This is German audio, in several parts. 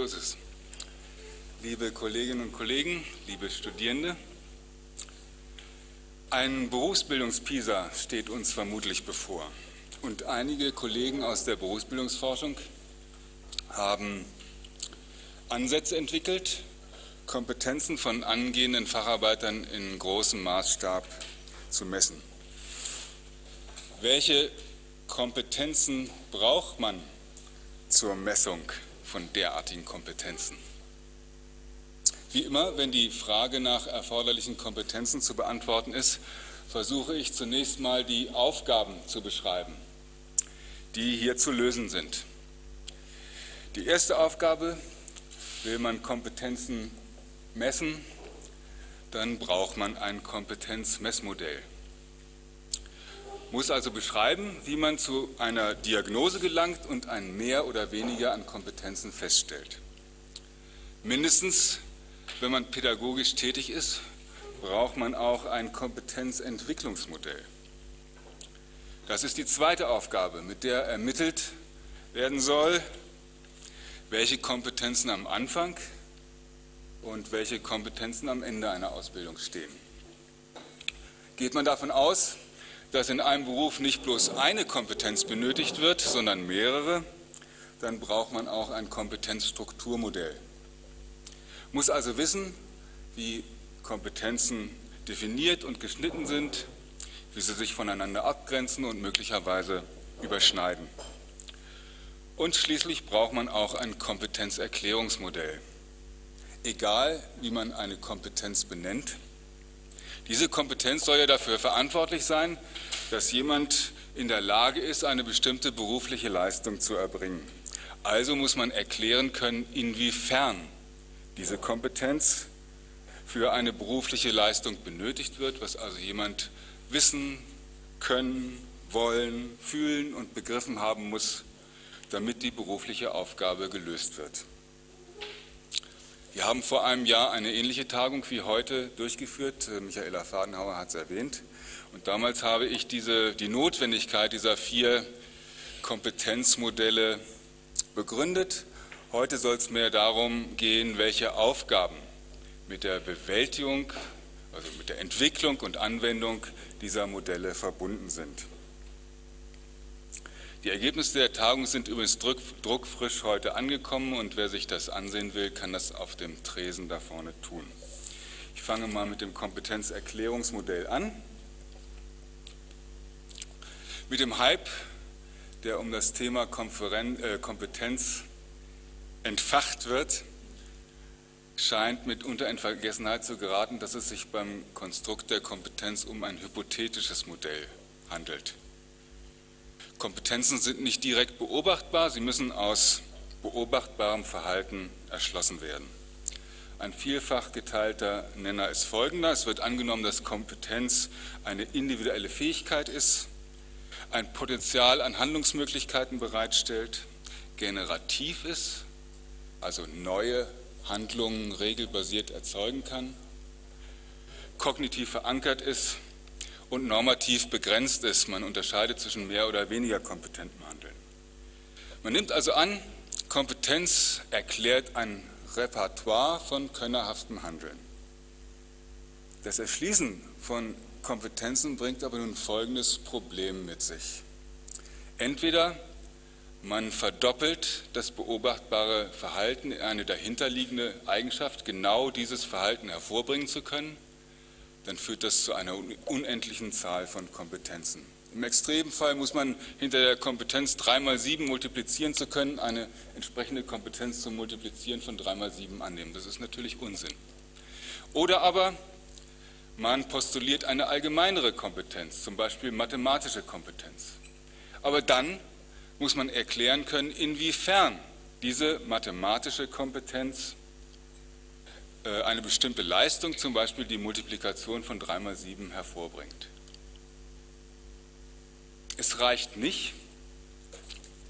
Moses. Liebe Kolleginnen und Kollegen, liebe Studierende, ein Berufsbildungspisa steht uns vermutlich bevor. Und einige Kollegen aus der Berufsbildungsforschung haben Ansätze entwickelt, Kompetenzen von angehenden Facharbeitern in großem Maßstab zu messen. Welche Kompetenzen braucht man zur Messung von derartigen Kompetenzen? Wie immer, wenn die Frage nach erforderlichen Kompetenzen zu beantworten ist, versuche ich zunächst mal die Aufgaben zu beschreiben, die hier zu lösen sind. Die erste Aufgabe, will man Kompetenzen messen, dann braucht man ein Kompetenzmessmodell muss also beschreiben, wie man zu einer Diagnose gelangt und ein Mehr oder weniger an Kompetenzen feststellt. Mindestens, wenn man pädagogisch tätig ist, braucht man auch ein Kompetenzentwicklungsmodell. Das ist die zweite Aufgabe, mit der ermittelt werden soll, welche Kompetenzen am Anfang und welche Kompetenzen am Ende einer Ausbildung stehen. Geht man davon aus, dass in einem Beruf nicht bloß eine Kompetenz benötigt wird, sondern mehrere, dann braucht man auch ein Kompetenzstrukturmodell. Muss also wissen, wie Kompetenzen definiert und geschnitten sind, wie sie sich voneinander abgrenzen und möglicherweise überschneiden. Und schließlich braucht man auch ein Kompetenzerklärungsmodell. Egal, wie man eine Kompetenz benennt, diese Kompetenz soll ja dafür verantwortlich sein, dass jemand in der Lage ist, eine bestimmte berufliche Leistung zu erbringen. Also muss man erklären können, inwiefern diese Kompetenz für eine berufliche Leistung benötigt wird, was also jemand wissen, können, wollen, fühlen und begriffen haben muss, damit die berufliche Aufgabe gelöst wird. Wir haben vor einem Jahr eine ähnliche Tagung wie heute durchgeführt. Äh, Michaela Fadenhauer hat es erwähnt. Und damals habe ich diese, die Notwendigkeit dieser vier Kompetenzmodelle begründet. Heute soll es mehr darum gehen, welche Aufgaben mit der Bewältigung, also mit der Entwicklung und Anwendung dieser Modelle verbunden sind. Die Ergebnisse der Tagung sind übrigens druckfrisch heute angekommen und wer sich das ansehen will, kann das auf dem Tresen da vorne tun. Ich fange mal mit dem Kompetenzerklärungsmodell an. Mit dem Hype, der um das Thema Konferen äh, Kompetenz entfacht wird, scheint mitunter in Vergessenheit zu geraten, dass es sich beim Konstrukt der Kompetenz um ein hypothetisches Modell handelt. Kompetenzen sind nicht direkt beobachtbar, sie müssen aus beobachtbarem Verhalten erschlossen werden. Ein vielfach geteilter Nenner ist folgender. Es wird angenommen, dass Kompetenz eine individuelle Fähigkeit ist, ein Potenzial an Handlungsmöglichkeiten bereitstellt, generativ ist, also neue Handlungen regelbasiert erzeugen kann, kognitiv verankert ist, und normativ begrenzt ist. Man unterscheidet zwischen mehr oder weniger kompetentem Handeln. Man nimmt also an, Kompetenz erklärt ein Repertoire von könnerhaftem Handeln. Das Erschließen von Kompetenzen bringt aber nun folgendes Problem mit sich. Entweder man verdoppelt das beobachtbare Verhalten in eine dahinterliegende Eigenschaft, genau dieses Verhalten hervorbringen zu können, dann führt das zu einer unendlichen Zahl von Kompetenzen. Im Extremfall muss man hinter der Kompetenz 3 mal 7 multiplizieren zu können, eine entsprechende Kompetenz zum Multiplizieren von 3 mal 7 annehmen. Das ist natürlich Unsinn. Oder aber man postuliert eine allgemeinere Kompetenz, zum Beispiel mathematische Kompetenz. Aber dann muss man erklären können, inwiefern diese mathematische Kompetenz eine bestimmte Leistung, zum Beispiel die Multiplikation von 3 mal 7, hervorbringt. Es reicht nicht,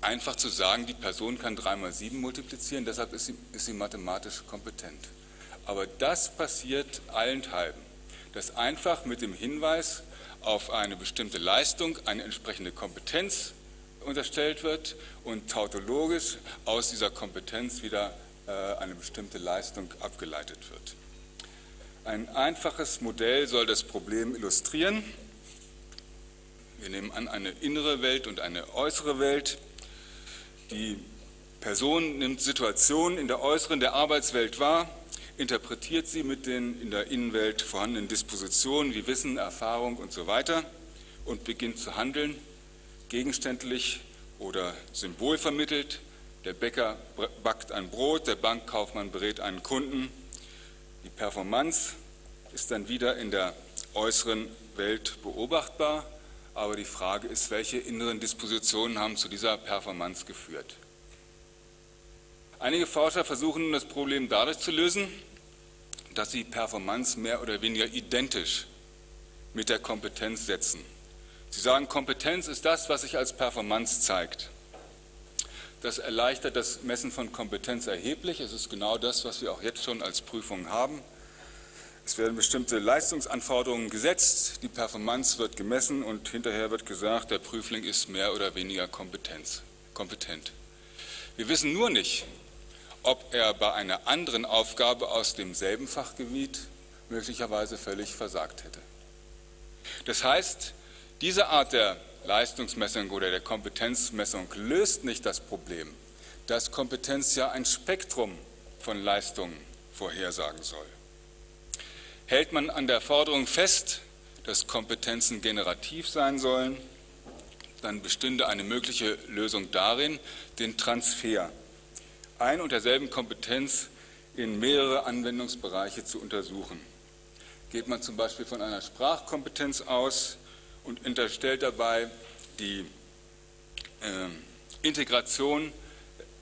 einfach zu sagen, die Person kann 3 mal 7 multiplizieren, deshalb ist sie, ist sie mathematisch kompetent. Aber das passiert allenthalben, dass einfach mit dem Hinweis auf eine bestimmte Leistung eine entsprechende Kompetenz unterstellt wird und tautologisch aus dieser Kompetenz wieder äh, eine bestimmte Leistung abgeleitet wird. Ein einfaches Modell soll das Problem illustrieren. Wir nehmen an eine innere Welt und eine äußere Welt. Die Person nimmt Situationen in der äußeren der Arbeitswelt wahr, interpretiert sie mit den in der Innenwelt vorhandenen Dispositionen wie Wissen, Erfahrung und so weiter und beginnt zu handeln, gegenständlich oder symbolvermittelt. Der Bäcker backt ein Brot, der Bankkaufmann berät einen Kunden. Die Performance ist dann wieder in der äußeren Welt beobachtbar, aber die Frage ist, welche inneren Dispositionen haben zu dieser Performance geführt. Einige Forscher versuchen nun das Problem dadurch zu lösen, dass sie Performance mehr oder weniger identisch mit der Kompetenz setzen. Sie sagen, Kompetenz ist das, was sich als Performance zeigt. Das erleichtert das Messen von Kompetenz erheblich. Es ist genau das, was wir auch jetzt schon als Prüfung haben. Es werden bestimmte Leistungsanforderungen gesetzt, die Performance wird gemessen und hinterher wird gesagt, der Prüfling ist mehr oder weniger Kompetenz, kompetent. Wir wissen nur nicht, ob er bei einer anderen Aufgabe aus demselben Fachgebiet möglicherweise völlig versagt hätte. Das heißt, diese Art der Leistungsmessung oder der Kompetenzmessung löst nicht das Problem, dass Kompetenz ja ein Spektrum von Leistungen vorhersagen soll. Hält man an der Forderung fest, dass Kompetenzen generativ sein sollen, dann bestünde eine mögliche Lösung darin, den Transfer ein und derselben Kompetenz in mehrere Anwendungsbereiche zu untersuchen. Geht man zum Beispiel von einer Sprachkompetenz aus und unterstellt dabei die äh, Integration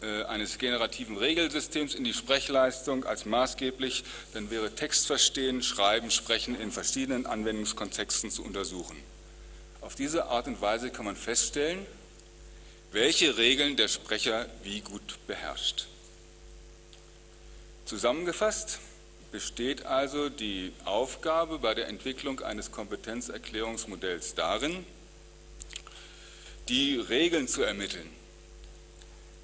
eines generativen Regelsystems in die Sprechleistung als maßgeblich, dann wäre Textverstehen, Schreiben, Sprechen in verschiedenen Anwendungskontexten zu untersuchen. Auf diese Art und Weise kann man feststellen, welche Regeln der Sprecher wie gut beherrscht. Zusammengefasst besteht also die Aufgabe bei der Entwicklung eines Kompetenzerklärungsmodells darin, die Regeln zu ermitteln,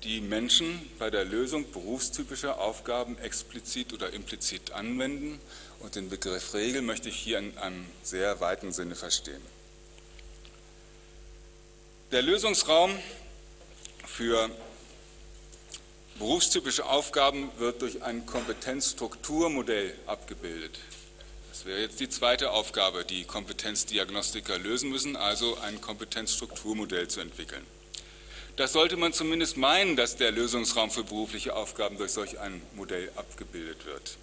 die Menschen bei der Lösung berufstypischer Aufgaben explizit oder implizit anwenden. Und den Begriff Regel möchte ich hier in einem sehr weiten Sinne verstehen. Der Lösungsraum für berufstypische Aufgaben wird durch ein Kompetenzstrukturmodell abgebildet. Das wäre jetzt die zweite Aufgabe, die Kompetenzdiagnostiker lösen müssen, also ein Kompetenzstrukturmodell zu entwickeln. Das sollte man zumindest meinen, dass der Lösungsraum für berufliche Aufgaben durch solch ein Modell abgebildet wird.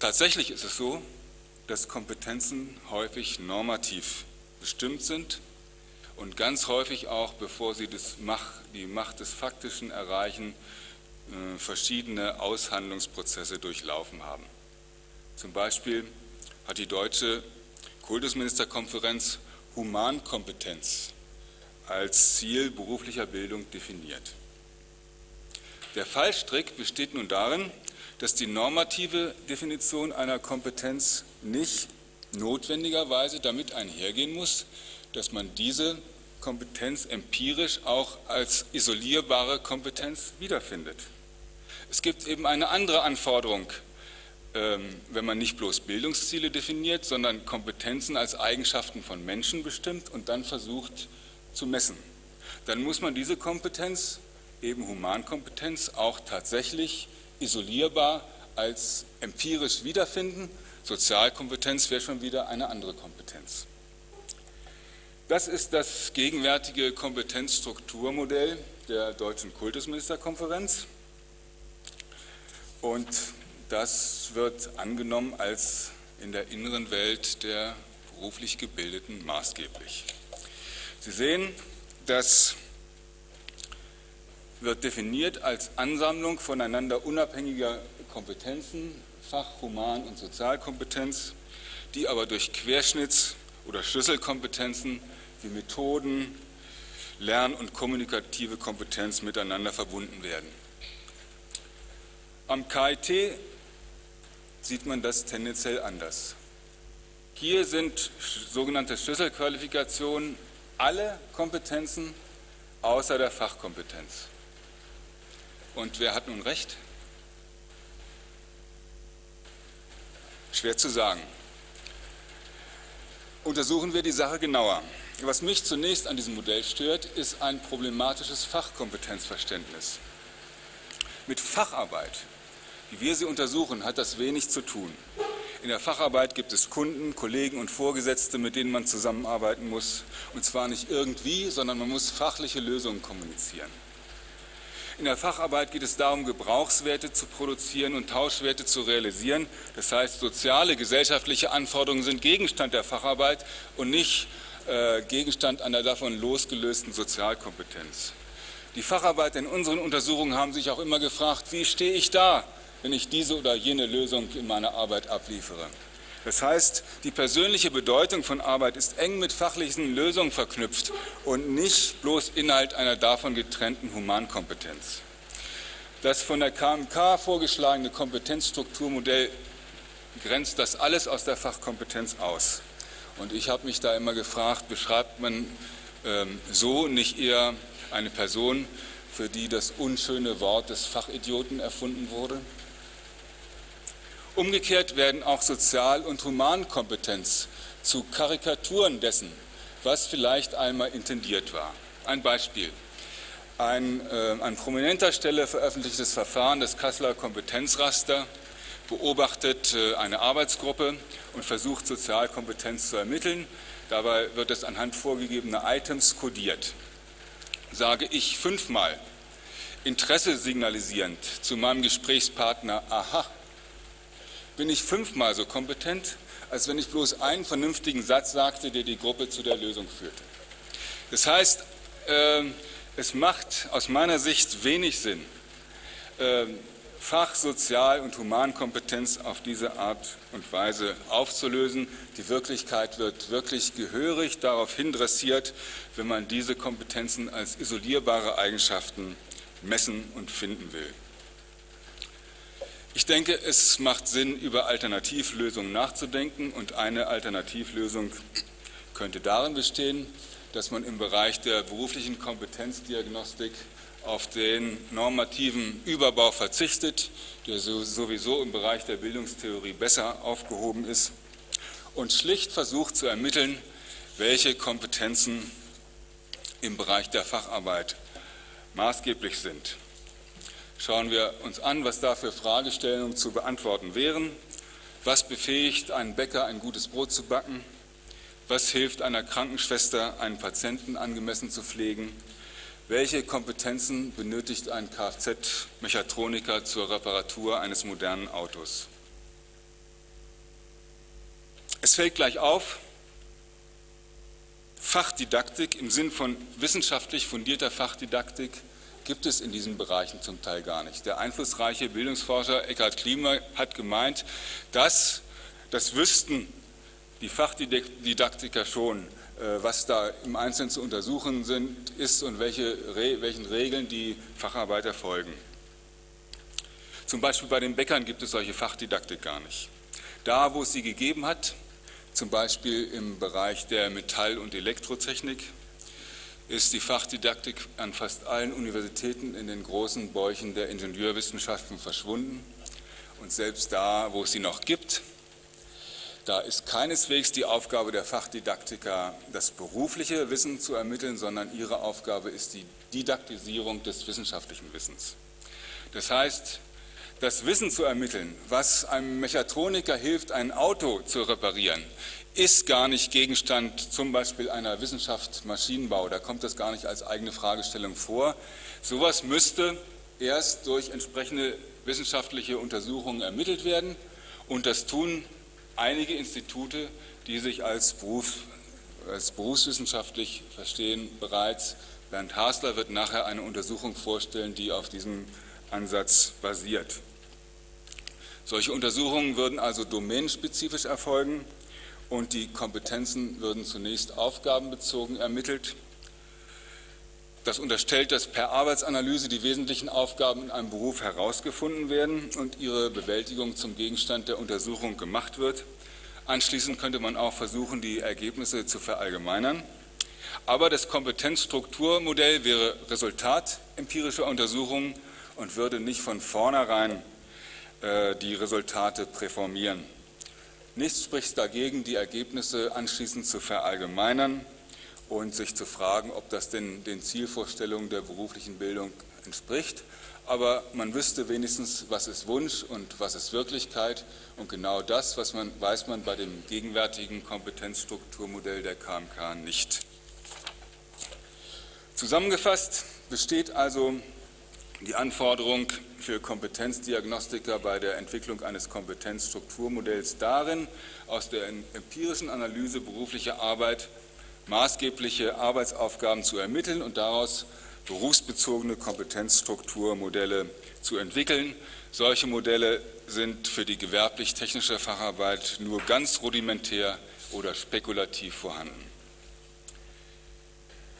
Tatsächlich ist es so, dass Kompetenzen häufig normativ bestimmt sind und ganz häufig auch, bevor sie Macht, die Macht des Faktischen erreichen, äh, verschiedene Aushandlungsprozesse durchlaufen haben. Zum Beispiel hat die deutsche Kultusministerkonferenz Humankompetenz als Ziel beruflicher Bildung definiert. Der Fallstrick besteht nun darin, dass die normative Definition einer Kompetenz nicht notwendigerweise damit einhergehen muss, dass man diese Kompetenz empirisch auch als isolierbare Kompetenz wiederfindet. Es gibt eben eine andere Anforderung, ähm, wenn man nicht bloß Bildungsziele definiert, sondern Kompetenzen als Eigenschaften von Menschen bestimmt und dann versucht zu messen. Dann muss man diese Kompetenz, eben Humankompetenz, auch tatsächlich isolierbar als empirisch wiederfinden. Sozialkompetenz wäre schon wieder eine andere Kompetenz. Das ist das gegenwärtige Kompetenzstrukturmodell der Deutschen Kultusministerkonferenz und das wird angenommen als in der inneren Welt der beruflich Gebildeten maßgeblich. Sie sehen, das wird definiert als Ansammlung voneinander unabhängiger Kompetenzen, Fach-, Human- und Sozialkompetenz, die aber durch Querschnitts- oder Schlüsselkompetenzen wie Methoden, Lern- und kommunikative Kompetenz miteinander verbunden werden. Am KIT sieht man das tendenziell anders. Hier sind sogenannte Schlüsselqualifikationen alle Kompetenzen außer der Fachkompetenz. Und wer hat nun recht? Schwer zu sagen. Untersuchen wir die Sache genauer. Was mich zunächst an diesem Modell stört, ist ein problematisches Fachkompetenzverständnis. Mit Facharbeit, wie wir sie untersuchen, hat das wenig zu tun. In der Facharbeit gibt es Kunden, Kollegen und Vorgesetzte, mit denen man zusammenarbeiten muss. Und zwar nicht irgendwie, sondern man muss fachliche Lösungen kommunizieren. In der Facharbeit geht es darum, Gebrauchswerte zu produzieren und Tauschwerte zu realisieren. Das heißt, soziale, gesellschaftliche Anforderungen sind Gegenstand der Facharbeit und nicht äh, Gegenstand einer davon losgelösten Sozialkompetenz. Die Facharbeiter in unseren Untersuchungen haben sich auch immer gefragt, wie stehe ich da, wenn ich diese oder jene Lösung in meiner Arbeit abliefere. Das heißt, die persönliche Bedeutung von Arbeit ist eng mit fachlichen Lösungen verknüpft und nicht bloß Inhalt einer davon getrennten Humankompetenz. Das von der KMK vorgeschlagene Kompetenzstrukturmodell grenzt das alles aus der Fachkompetenz aus. Und ich habe mich da immer gefragt, beschreibt man ähm, so nicht eher eine Person, für die das unschöne Wort des Fachidioten erfunden wurde? Umgekehrt werden auch Sozial- und Humankompetenz zu Karikaturen dessen, was vielleicht einmal intendiert war. Ein Beispiel. Ein äh, an prominenter Stelle veröffentlichtes Verfahren des Kasseler Kompetenzraster beobachtet äh, eine Arbeitsgruppe und versucht Sozialkompetenz zu ermitteln. Dabei wird es anhand vorgegebener Items kodiert. Sage ich fünfmal Interesse signalisierend zu meinem Gesprächspartner, aha, bin ich fünfmal so kompetent, als wenn ich bloß einen vernünftigen Satz sagte, der die Gruppe zu der Lösung führte. Das heißt, ähm, es macht aus meiner Sicht wenig Sinn, ähm, Fach-, Sozial- und Humankompetenz auf diese Art und Weise aufzulösen. Die Wirklichkeit wird wirklich gehörig darauf hindressiert, wenn man diese Kompetenzen als isolierbare Eigenschaften messen und finden will. Ich denke, es macht Sinn, über Alternativlösungen nachzudenken und eine Alternativlösung könnte darin bestehen, dass man im Bereich der beruflichen Kompetenzdiagnostik auf den normativen Überbau verzichtet, der sowieso im Bereich der Bildungstheorie besser aufgehoben ist, und schlicht versucht zu ermitteln, welche Kompetenzen im Bereich der Facharbeit maßgeblich sind schauen wir uns an, was da für Fragestellungen zu beantworten wären. Was befähigt einen Bäcker, ein gutes Brot zu backen? Was hilft einer Krankenschwester, einen Patienten angemessen zu pflegen? Welche Kompetenzen benötigt ein Kfz-Mechatroniker zur Reparatur eines modernen Autos? Es fällt gleich auf, Fachdidaktik im Sinn von wissenschaftlich fundierter Fachdidaktik gibt es in diesen Bereichen zum Teil gar nicht. Der einflussreiche Bildungsforscher Eckhard Klima hat gemeint, dass das wüssten die Fachdidaktiker schon, was da im Einzelnen zu untersuchen sind, ist und welche, welchen Regeln die Facharbeiter folgen. Zum Beispiel bei den Bäckern gibt es solche Fachdidaktik gar nicht. Da, wo es sie gegeben hat, zum Beispiel im Bereich der Metall- und Elektrotechnik, ist die Fachdidaktik an fast allen Universitäten in den großen Bäuchen der Ingenieurwissenschaften verschwunden. Und selbst da, wo es sie noch gibt, da ist keineswegs die Aufgabe der Fachdidaktiker, das berufliche Wissen zu ermitteln, sondern ihre Aufgabe ist die Didaktisierung des wissenschaftlichen Wissens. Das heißt, das Wissen zu ermitteln, was einem Mechatroniker hilft, ein Auto zu reparieren, ist gar nicht Gegenstand zum Beispiel einer Wissenschaft Maschinenbau. Da kommt das gar nicht als eigene Fragestellung vor. Sowas müsste erst durch entsprechende wissenschaftliche Untersuchungen ermittelt werden. Und das tun einige Institute, die sich als, Beruf, als berufswissenschaftlich verstehen, bereits. Bernd Hasler wird nachher eine Untersuchung vorstellen, die auf diesem Ansatz basiert. Solche Untersuchungen würden also domänenspezifisch erfolgen und die Kompetenzen würden zunächst aufgabenbezogen ermittelt. Das unterstellt, dass per Arbeitsanalyse die wesentlichen Aufgaben in einem Beruf herausgefunden werden und ihre Bewältigung zum Gegenstand der Untersuchung gemacht wird. Anschließend könnte man auch versuchen, die Ergebnisse zu verallgemeinern. Aber das Kompetenzstrukturmodell wäre Resultat empirischer Untersuchungen und würde nicht von vornherein äh, die Resultate präformieren. Nichts spricht dagegen, die Ergebnisse anschließend zu verallgemeinern und sich zu fragen, ob das denn den Zielvorstellungen der beruflichen Bildung entspricht. Aber man wüsste wenigstens, was ist Wunsch und was ist Wirklichkeit. Und genau das was man, weiß man bei dem gegenwärtigen Kompetenzstrukturmodell der KMK nicht. Zusammengefasst besteht also die Anforderung für Kompetenzdiagnostiker bei der Entwicklung eines Kompetenzstrukturmodells darin, aus der empirischen Analyse beruflicher Arbeit maßgebliche Arbeitsaufgaben zu ermitteln und daraus berufsbezogene Kompetenzstrukturmodelle zu entwickeln. Solche Modelle sind für die gewerblich-technische Facharbeit nur ganz rudimentär oder spekulativ vorhanden.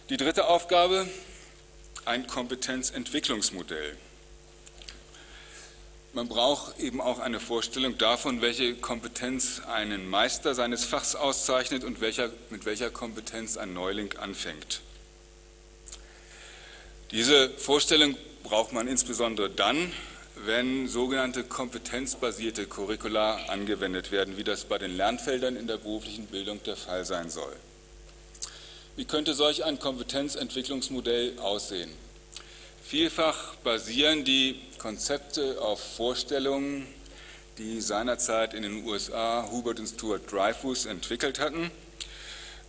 Die dritte Aufgabe, ein Kompetenzentwicklungsmodell. Man braucht eben auch eine Vorstellung davon, welche Kompetenz einen Meister seines Fachs auszeichnet und welcher, mit welcher Kompetenz ein Neuling anfängt. Diese Vorstellung braucht man insbesondere dann, wenn sogenannte kompetenzbasierte Curricula angewendet werden, wie das bei den Lernfeldern in der beruflichen Bildung der Fall sein soll. Wie könnte solch ein Kompetenzentwicklungsmodell aussehen? Vielfach basieren die Konzepte auf Vorstellungen, die seinerzeit in den USA Hubert und Stuart Dreyfus entwickelt hatten.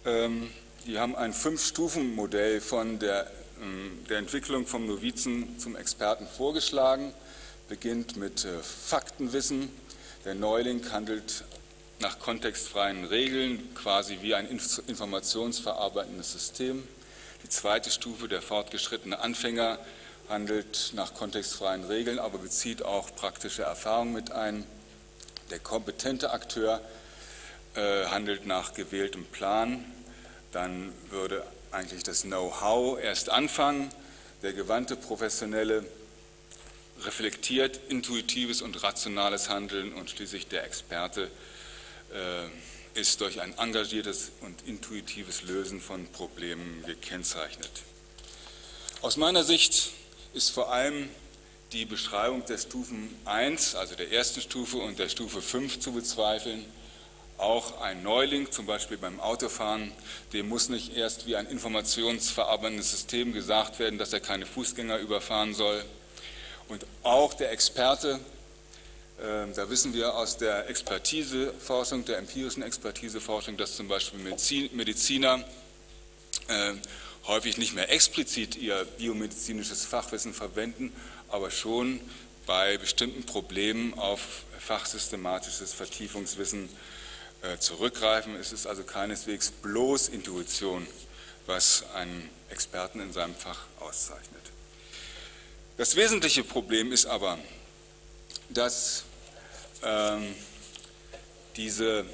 Ähm, die haben ein Fünf-Stufen-Modell von der ähm, der Entwicklung vom Novizen zum Experten vorgeschlagen. Beginnt mit äh, Faktenwissen. Der Neuling handelt nach kontextfreien Regeln, quasi wie ein informationsverarbeitendes System. Die zweite Stufe, der fortgeschrittene Anfänger, handelt nach kontextfreien Regeln, aber bezieht auch praktische Erfahrung mit ein. Der kompetente Akteur äh, handelt nach gewähltem Plan. Dann würde eigentlich das Know-how erst anfangen. Der gewandte Professionelle reflektiert intuitives und rationales Handeln und schließlich der Experte äh, ist durch ein engagiertes und intuitives Lösen von Problemen gekennzeichnet. Aus meiner Sicht ist vor allem die Beschreibung der Stufen 1, also der ersten Stufe und der Stufe 5 zu bezweifeln. Auch ein Neuling, zum Beispiel beim Autofahren, dem muss nicht erst wie ein informationsverarbeitendes System gesagt werden, dass er keine Fußgänger überfahren soll. Und auch der Experte, äh, da wissen wir aus der Expertiseforschung, der empirischen Expertiseforschung, dass zum Beispiel Mediziner äh, häufig nicht mehr explizit ihr biomedizinisches Fachwissen verwenden, aber schon bei bestimmten Problemen auf fachsystematisches Vertiefungswissen äh, zurückgreifen. Es ist also keineswegs bloß Intuition, was einen Experten in seinem Fach auszeichnet. Das wesentliche Problem ist aber, dass ähm, diese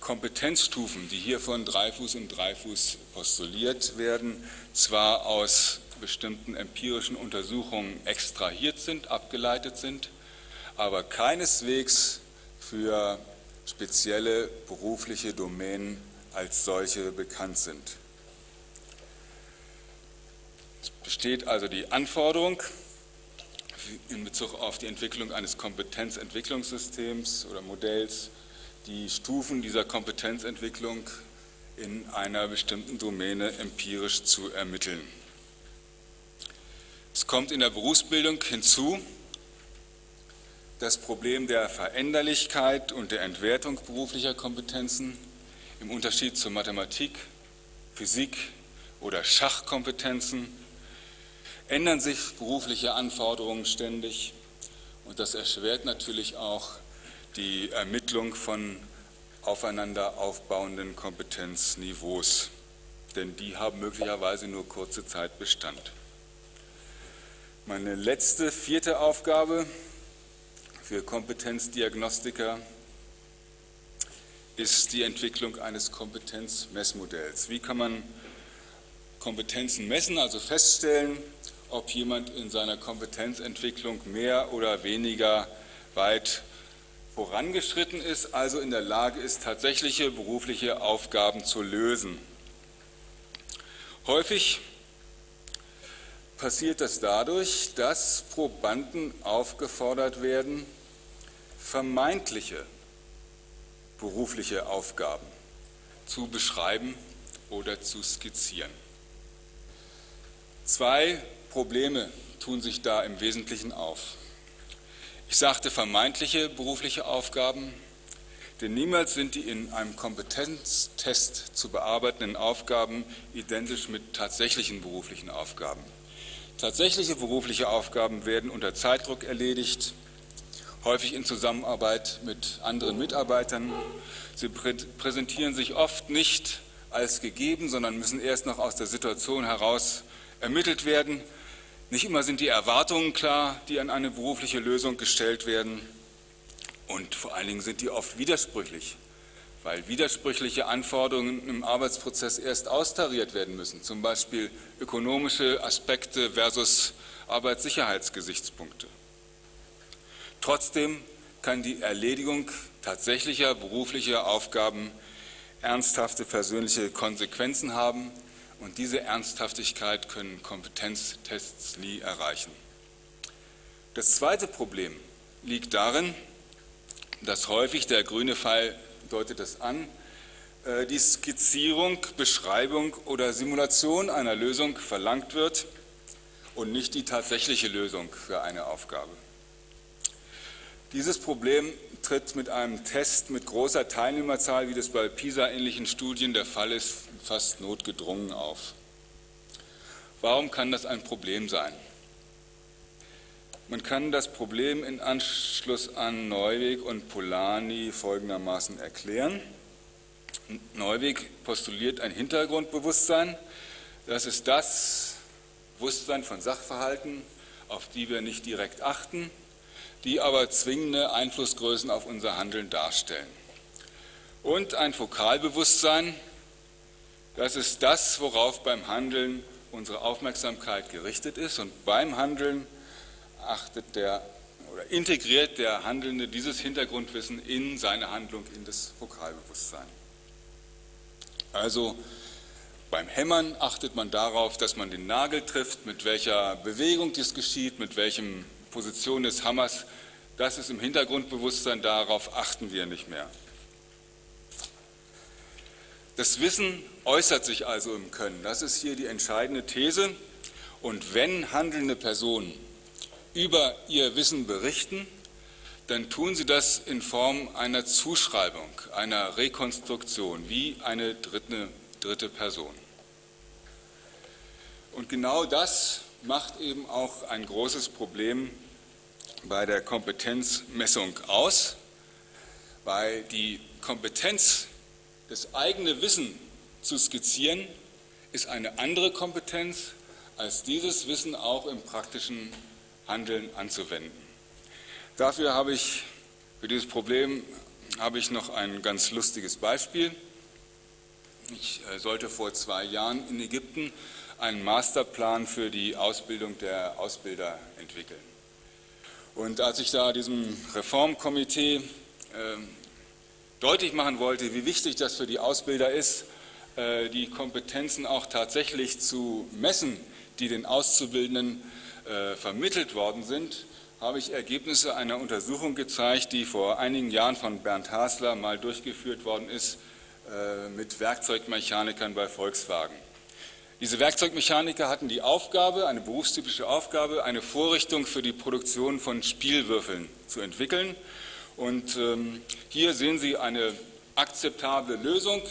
Kompetenzstufen, die hier von Dreifuß und Dreifuß postuliert werden, zwar aus bestimmten empirischen Untersuchungen extrahiert sind, abgeleitet sind, aber keineswegs für spezielle berufliche Domänen als solche bekannt sind. Es besteht also die Anforderung in Bezug auf die Entwicklung eines Kompetenzentwicklungssystems oder Modells, die Stufen dieser Kompetenzentwicklung in einer bestimmten Domäne empirisch zu ermitteln. Es kommt in der Berufsbildung hinzu, das Problem der Veränderlichkeit und der Entwertung beruflicher Kompetenzen im Unterschied zur Mathematik, Physik oder Schachkompetenzen ändern sich berufliche Anforderungen ständig und das erschwert natürlich auch die Ermittlung von aufeinander aufbauenden Kompetenzniveaus, denn die haben möglicherweise nur kurze Zeit Bestand. Meine letzte, vierte Aufgabe für Kompetenzdiagnostiker ist die Entwicklung eines Kompetenzmessmodells. Wie kann man Kompetenzen messen, also feststellen, ob jemand in seiner Kompetenzentwicklung mehr oder weniger weit vorangeschritten ist, also in der Lage ist, tatsächliche berufliche Aufgaben zu lösen. Häufig passiert das dadurch, dass Probanden aufgefordert werden, vermeintliche berufliche Aufgaben zu beschreiben oder zu skizzieren. Zwei Probleme tun sich da im Wesentlichen auf. Ich sagte vermeintliche berufliche Aufgaben, denn niemals sind die in einem Kompetenztest zu bearbeitenden Aufgaben identisch mit tatsächlichen beruflichen Aufgaben. Tatsächliche berufliche Aufgaben werden unter Zeitdruck erledigt, häufig in Zusammenarbeit mit anderen Mitarbeitern. Sie präsentieren sich oft nicht als gegeben, sondern müssen erst noch aus der Situation heraus ermittelt werden. Nicht immer sind die Erwartungen klar, die an eine berufliche Lösung gestellt werden. Und vor allen Dingen sind die oft widersprüchlich, weil widersprüchliche Anforderungen im Arbeitsprozess erst austariert werden müssen, zum Beispiel ökonomische Aspekte versus Arbeitssicherheitsgesichtspunkte. Trotzdem kann die Erledigung tatsächlicher beruflicher Aufgaben ernsthafte persönliche Konsequenzen haben und diese Ernsthaftigkeit können Kompetenztests nie erreichen. Das zweite Problem liegt darin, dass häufig, der grüne Pfeil deutet es an, äh, die Skizzierung, Beschreibung oder Simulation einer Lösung verlangt wird und nicht die tatsächliche Lösung für eine Aufgabe. Dieses Problem tritt mit einem Test mit großer Teilnehmerzahl, wie das bei PISA-ähnlichen Studien der Fall ist, fast notgedrungen auf. Warum kann das ein Problem sein? Man kann das Problem in Anschluss an Neuweg und Polanyi folgendermaßen erklären. Neuweg postuliert ein Hintergrundbewusstsein. Das ist das Bewusstsein von Sachverhalten, auf die wir nicht direkt achten, die aber zwingende Einflussgrößen auf unser Handeln darstellen. Und ein Fokalbewusstsein, das ist das, worauf beim Handeln unsere Aufmerksamkeit gerichtet ist und beim Handeln achtet der oder integriert der Handelnde dieses Hintergrundwissen in seine Handlung, in das Fokalbewusstsein. Also beim Hämmern achtet man darauf, dass man den Nagel trifft, mit welcher Bewegung dies geschieht, mit welchem Position des Hammers, das ist im Hintergrundbewusstsein, darauf achten wir nicht mehr. Das Wissen äußert sich also im Können. Das ist hier die entscheidende These. Und wenn handelnde Personen über ihr Wissen berichten, dann tun sie das in Form einer Zuschreibung, einer Rekonstruktion, wie eine dritte, dritte Person. Und genau das macht eben auch ein großes Problem bei der Kompetenzmessung aus, weil die Kompetenz, das eigene Wissen zu skizzieren, ist eine andere Kompetenz, als dieses Wissen auch im praktischen Handeln anzuwenden. Dafür habe ich, für dieses Problem habe ich noch ein ganz lustiges Beispiel. Ich äh, sollte vor zwei Jahren in Ägypten einen Masterplan für die Ausbildung der Ausbilder entwickeln. Und als ich da diesem Reformkomitee äh, deutlich machen wollte, wie wichtig das für die Ausbilder ist, äh, die Kompetenzen auch tatsächlich zu messen, die den Auszubildenden äh, vermittelt worden sind, habe ich Ergebnisse einer Untersuchung gezeigt, die vor einigen Jahren von Bernd Hasler mal durchgeführt worden ist äh, mit Werkzeugmechanikern bei Volkswagen. Diese Werkzeugmechaniker hatten die Aufgabe, eine berufstypische Aufgabe, eine Vorrichtung für die Produktion von Spielwürfeln zu entwickeln. Und ähm, hier sehen Sie eine akzeptable Lösung.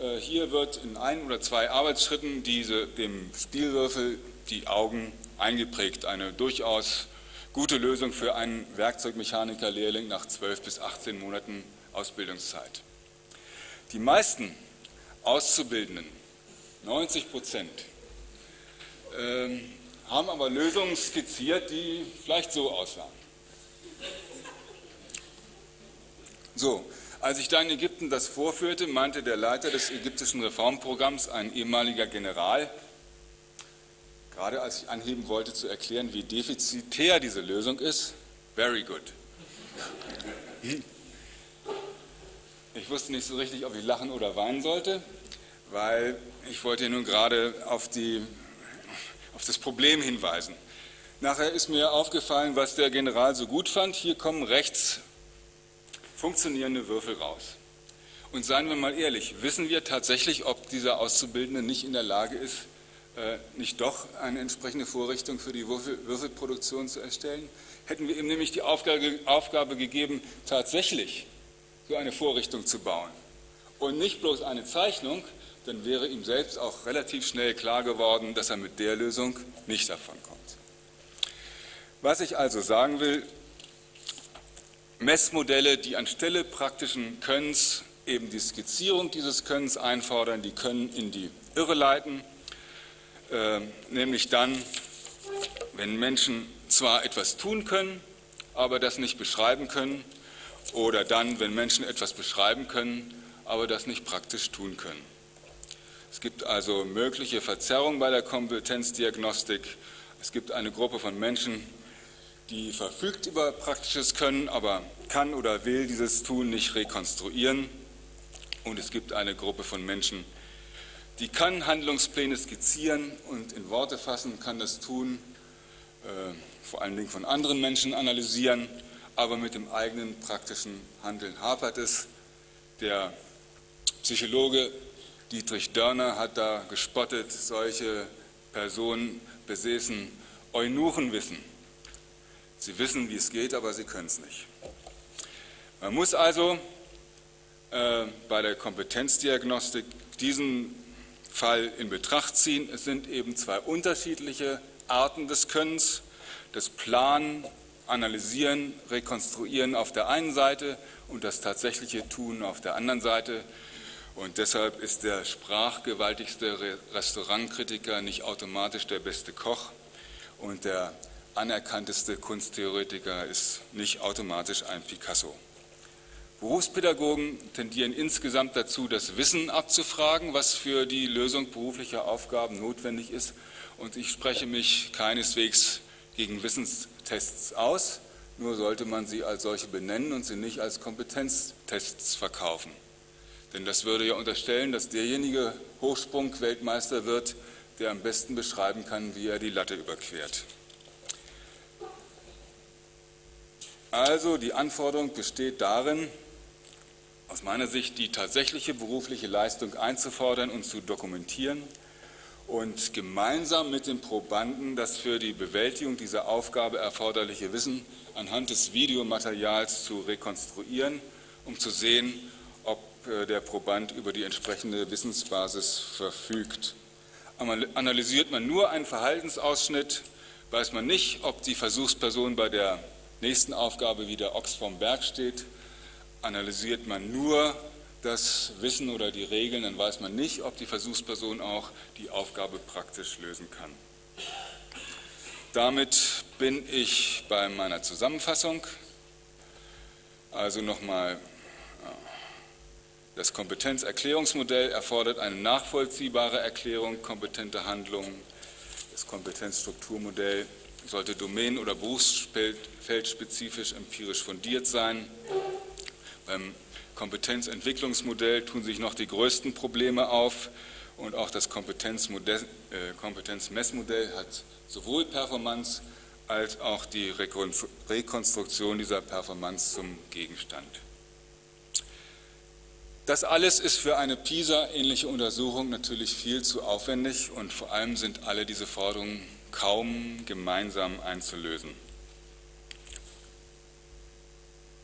Äh, hier wird in ein oder zwei Arbeitsschritten diese, dem Spielwürfel die Augen eingeprägt. Eine durchaus gute Lösung für einen Werkzeugmechaniker-Lehrling nach 12 bis 18 Monaten Ausbildungszeit. Die meisten Auszubildenden 90 Prozent, ähm, haben aber Lösungen skizziert, die vielleicht so aussahen. So, als ich da in Ägypten das vorführte, meinte der Leiter des ägyptischen Reformprogramms, ein ehemaliger General, gerade als ich anheben wollte zu erklären, wie defizitär diese Lösung ist, very good. Ich wusste nicht so richtig, ob ich lachen oder weinen sollte weil ich wollte nun gerade auf, die, auf das Problem hinweisen. Nachher ist mir aufgefallen, was der General so gut fand. Hier kommen rechts funktionierende Würfel raus. Und seien wir mal ehrlich, wissen wir tatsächlich, ob dieser Auszubildende nicht in der Lage ist, äh, nicht doch eine entsprechende Vorrichtung für die Würfel, Würfelproduktion zu erstellen? Hätten wir ihm nämlich die Aufgabe, Aufgabe gegeben, tatsächlich so eine Vorrichtung zu bauen und nicht bloß eine Zeichnung, dann wäre ihm selbst auch relativ schnell klar geworden, dass er mit der Lösung nicht davon kommt. Was ich also sagen will, Messmodelle, die anstelle praktischen Könnens eben die Skizzierung dieses Könnens einfordern, die können in die Irre leiten, äh, nämlich dann, wenn Menschen zwar etwas tun können, aber das nicht beschreiben können, oder dann, wenn Menschen etwas beschreiben können, aber das nicht praktisch tun können. Es gibt also mögliche Verzerrungen bei der Kompetenzdiagnostik. Es gibt eine Gruppe von Menschen, die verfügt über praktisches Können, aber kann oder will dieses Tun nicht rekonstruieren. Und es gibt eine Gruppe von Menschen, die kann Handlungspläne skizzieren und in Worte fassen, kann das tun, äh, vor allen Dingen von anderen Menschen analysieren, aber mit dem eigenen praktischen Handeln hapert es. Der Psychologe Dietrich Dörner hat da gespottet, solche Personen besäßen Eunuchenwissen. Sie wissen, wie es geht, aber sie können es nicht. Man muss also äh, bei der Kompetenzdiagnostik diesen Fall in Betracht ziehen. Es sind eben zwei unterschiedliche Arten des Könnens, das Planen, Analysieren, Rekonstruieren auf der einen Seite und das tatsächliche Tun auf der anderen Seite. Und deshalb ist der sprachgewaltigste Restaurantkritiker nicht automatisch der beste Koch und der anerkannteste Kunsttheoretiker ist nicht automatisch ein Picasso. Berufspädagogen tendieren insgesamt dazu, das Wissen abzufragen, was für die Lösung beruflicher Aufgaben notwendig ist. Und ich spreche mich keineswegs gegen Wissenstests aus, nur sollte man sie als solche benennen und sie nicht als Kompetenztests verkaufen. Denn das würde ja unterstellen, dass derjenige Hochsprung-Weltmeister wird, der am besten beschreiben kann, wie er die Latte überquert. Also die Anforderung besteht darin, aus meiner Sicht die tatsächliche berufliche Leistung einzufordern und zu dokumentieren und gemeinsam mit den Probanden das für die Bewältigung dieser Aufgabe erforderliche Wissen anhand des Videomaterials zu rekonstruieren, um zu sehen, der Proband über die entsprechende Wissensbasis verfügt. Analysiert man nur einen Verhaltensausschnitt, weiß man nicht, ob die Versuchsperson bei der nächsten Aufgabe wieder Ochs vom Berg steht. Analysiert man nur das Wissen oder die Regeln, dann weiß man nicht, ob die Versuchsperson auch die Aufgabe praktisch lösen kann. Damit bin ich bei meiner Zusammenfassung. Also nochmal, das Kompetenzerklärungsmodell erfordert eine nachvollziehbare Erklärung kompetenter Handlungen. Das Kompetenzstrukturmodell sollte domänen- oder berufsfeldspezifisch empirisch fundiert sein. Beim Kompetenzentwicklungsmodell tun sich noch die größten Probleme auf und auch das äh, Kompetenzmessmodell hat sowohl Performance als auch die Rekonstruktion dieser Performance zum Gegenstand. Das alles ist für eine PISA-ähnliche Untersuchung natürlich viel zu aufwendig und vor allem sind alle diese Forderungen kaum gemeinsam einzulösen.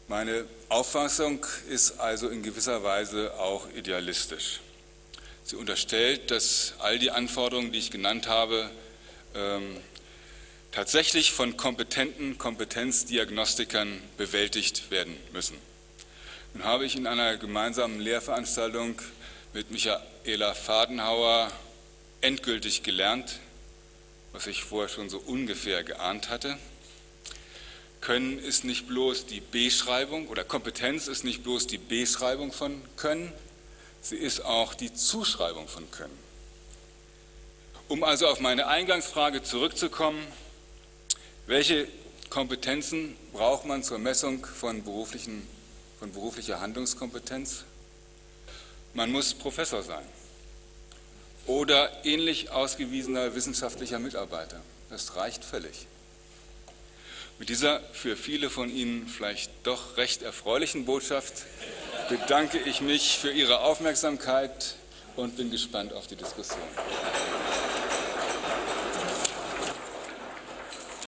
Meine Auffassung ist also in gewisser Weise auch idealistisch. Sie unterstellt, dass all die Anforderungen, die ich genannt habe, ähm, tatsächlich von kompetenten Kompetenzdiagnostikern bewältigt werden müssen. Nun habe ich in einer gemeinsamen Lehrveranstaltung mit Michaela Fadenhauer endgültig gelernt, was ich vorher schon so ungefähr geahnt hatte. Können ist nicht bloß die Beschreibung oder Kompetenz ist nicht bloß die Beschreibung von Können, sie ist auch die Zuschreibung von Können. Um also auf meine Eingangsfrage zurückzukommen, welche Kompetenzen braucht man zur Messung von, beruflichen, von beruflicher Handlungskompetenz? Man muss Professor sein oder ähnlich ausgewiesener wissenschaftlicher Mitarbeiter. Das reicht völlig. Mit dieser für viele von Ihnen vielleicht doch recht erfreulichen Botschaft bedanke ich mich für Ihre Aufmerksamkeit und bin gespannt auf die Diskussion.